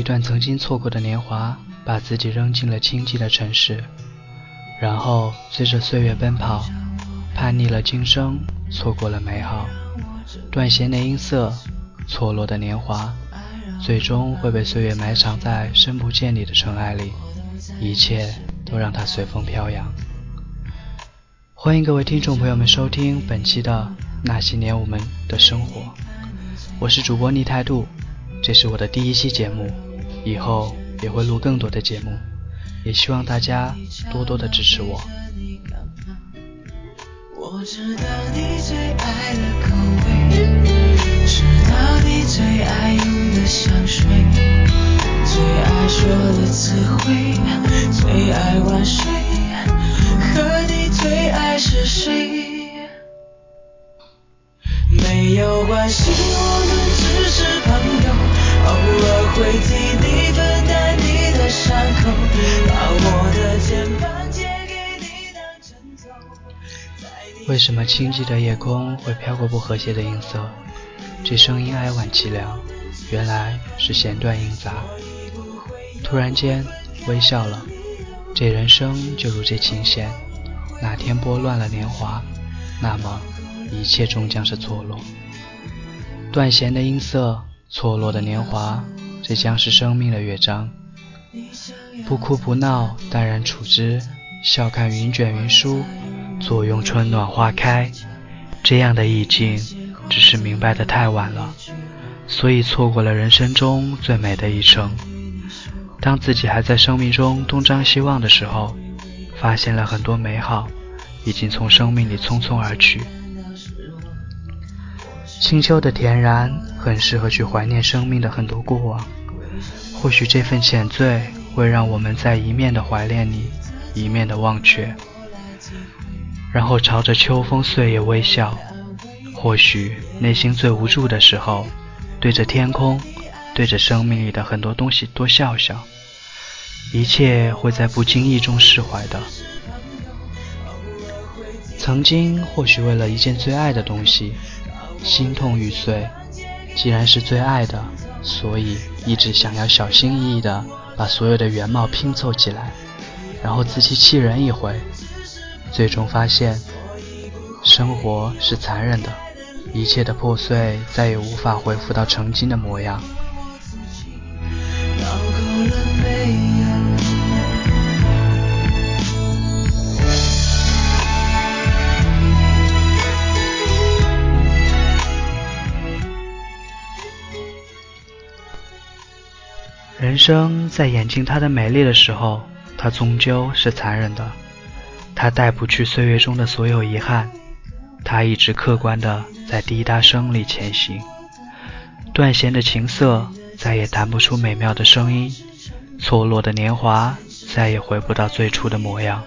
一段曾经错过的年华，把自己扔进了清寂的城市，然后随着岁月奔跑，叛逆了今生，错过了美好。断弦的音色，错落的年华，最终会被岁月埋藏在深不见底的尘埃里，一切都让它随风飘扬。欢迎各位听众朋友们收听本期的《那些年我们的生活》，我是主播逆态度。这是我的第一期节目，以后也会录更多的节目，也希望大家多多的支持我。我知道你最爱的口味，知道你最爱用的香水，最爱说的词汇，最爱晚睡，和你最爱是谁？没有关系，我们只是朋友，偶尔会为什么清寂的夜空会飘过不和谐的音色？这声音哀婉凄凉，原来是弦断音杂。突然间微笑了，这人生就如这琴弦，哪天拨乱了年华，那么。一切终将是错落，断弦的音色，错落的年华，这将是生命的乐章。不哭不闹，淡然处之，笑看云卷云舒，坐拥春暖花开。这样的意境，只是明白的太晚了，所以错过了人生中最美的一程。当自己还在生命中东张西望的时候，发现了很多美好，已经从生命里匆匆而去。清秋的恬然，很适合去怀念生命的很多过往。或许这份浅醉，会让我们在一面的怀念你，一面的忘却，然后朝着秋风岁月微笑。或许内心最无助的时候，对着天空，对着生命里的很多东西多笑笑，一切会在不经意中释怀的。曾经，或许为了一件最爱的东西。心痛欲碎，既然是最爱的，所以一直想要小心翼翼地把所有的原貌拼凑起来，然后自欺欺人一回，最终发现，生活是残忍的，一切的破碎再也无法恢复到曾经的模样。人生在眼睛它的美丽的时候，它终究是残忍的。它带不去岁月中的所有遗憾，它一直客观的在滴答声里前行。断弦的琴瑟再也弹不出美妙的声音，错落的年华再也回不到最初的模样。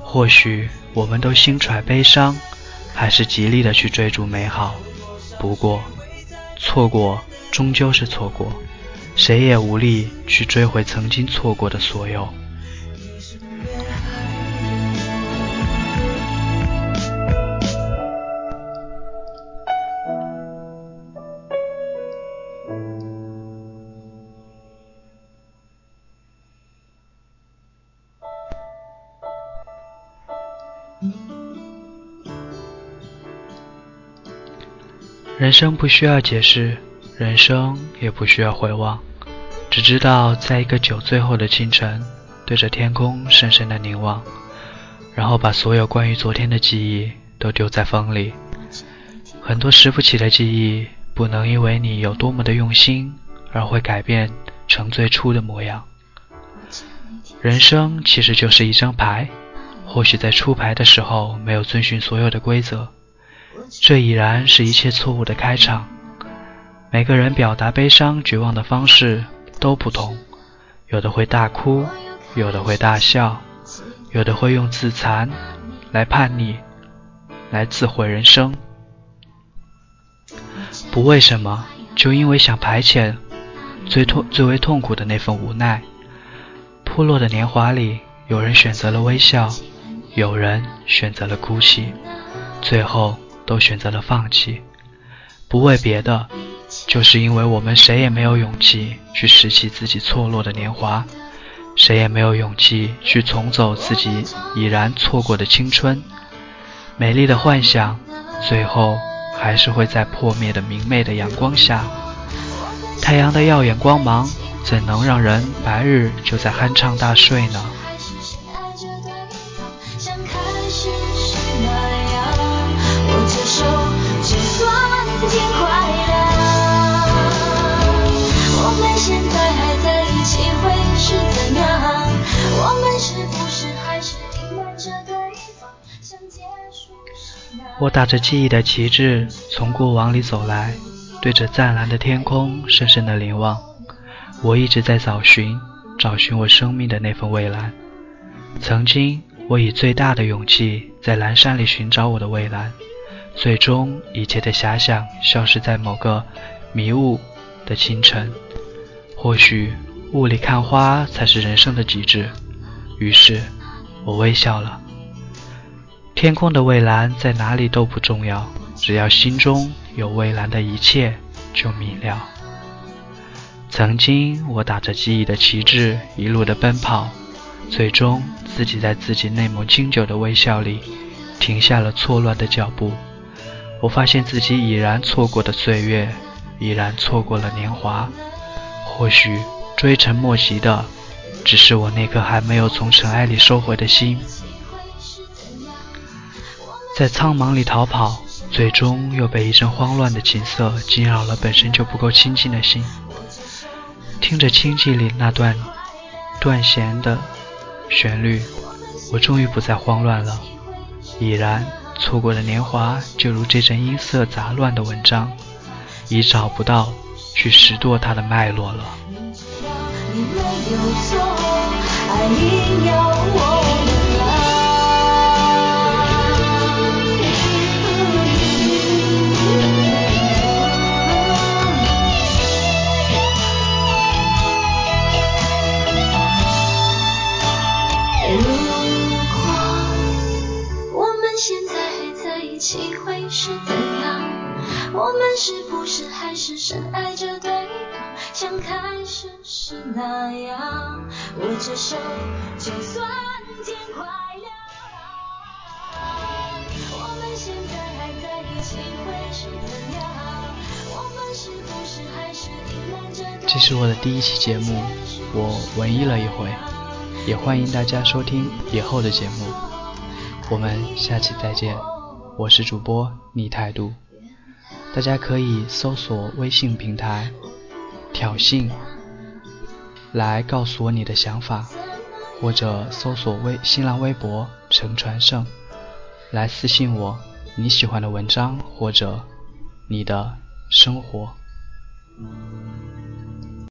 或许我们都心揣悲伤，还是极力的去追逐美好。不过，错过终究是错过。谁也无力去追回曾经错过的所有。人生不需要解释。人生也不需要回望，只知道在一个酒醉后的清晨，对着天空深深的凝望，然后把所有关于昨天的记忆都丢在风里。很多拾不起的记忆，不能因为你有多么的用心，而会改变成最初的模样。人生其实就是一张牌，或许在出牌的时候没有遵循所有的规则，这已然是一切错误的开场。每个人表达悲伤、绝望的方式都不同，有的会大哭，有的会大笑，有的会用自残来叛逆，来自毁人生。不为什么，就因为想排遣最痛、最为痛苦的那份无奈。破落的年华里，有人选择了微笑，有人选择了哭泣，最后都选择了放弃。不为别的。就是因为我们谁也没有勇气去拾起自己错落的年华，谁也没有勇气去重走自己已然错过的青春。美丽的幻想，最后还是会在破灭的明媚的阳光下。太阳的耀眼光芒，怎能让人白日就在酣畅大睡呢？我打着记忆的旗帜，从过往里走来，对着湛蓝的天空深深的凝望。我一直在找寻，找寻我生命的那份蔚蓝。曾经，我以最大的勇气在蓝山里寻找我的蔚蓝，最终一切的遐想消失在某个迷雾的清晨。或许，雾里看花才是人生的极致。于是，我微笑了。天空的蔚蓝在哪里都不重要，只要心中有蔚蓝的一切就明了。曾经我打着记忆的旗帜一路的奔跑，最终自己在自己那抹清酒的微笑里停下了错乱的脚步。我发现自己已然错过的岁月，已然错过了年华。或许追尘莫及的，只是我那颗还没有从尘埃里收回的心。在苍茫里逃跑，最终又被一阵慌乱的景色惊扰了本身就不够清静的心。听着清寂里那段断弦的旋律，我终于不再慌乱了。已然错过的年华，就如这阵音色杂乱的文章，已找不到去拾掇它的脉络了。你没有说爱你要我是那样握着手就算天快亮我们现在还在一起会是怎样我们是不是还是隐瞒着这是我的第一期节目我文艺了一回也欢迎大家收听以后的节目。我们下期再见我是主播逆态度。大家可以搜索微信平台挑衅来告诉我你的想法，或者搜索微新浪微博陈传胜，来私信我你喜欢的文章或者你的生活。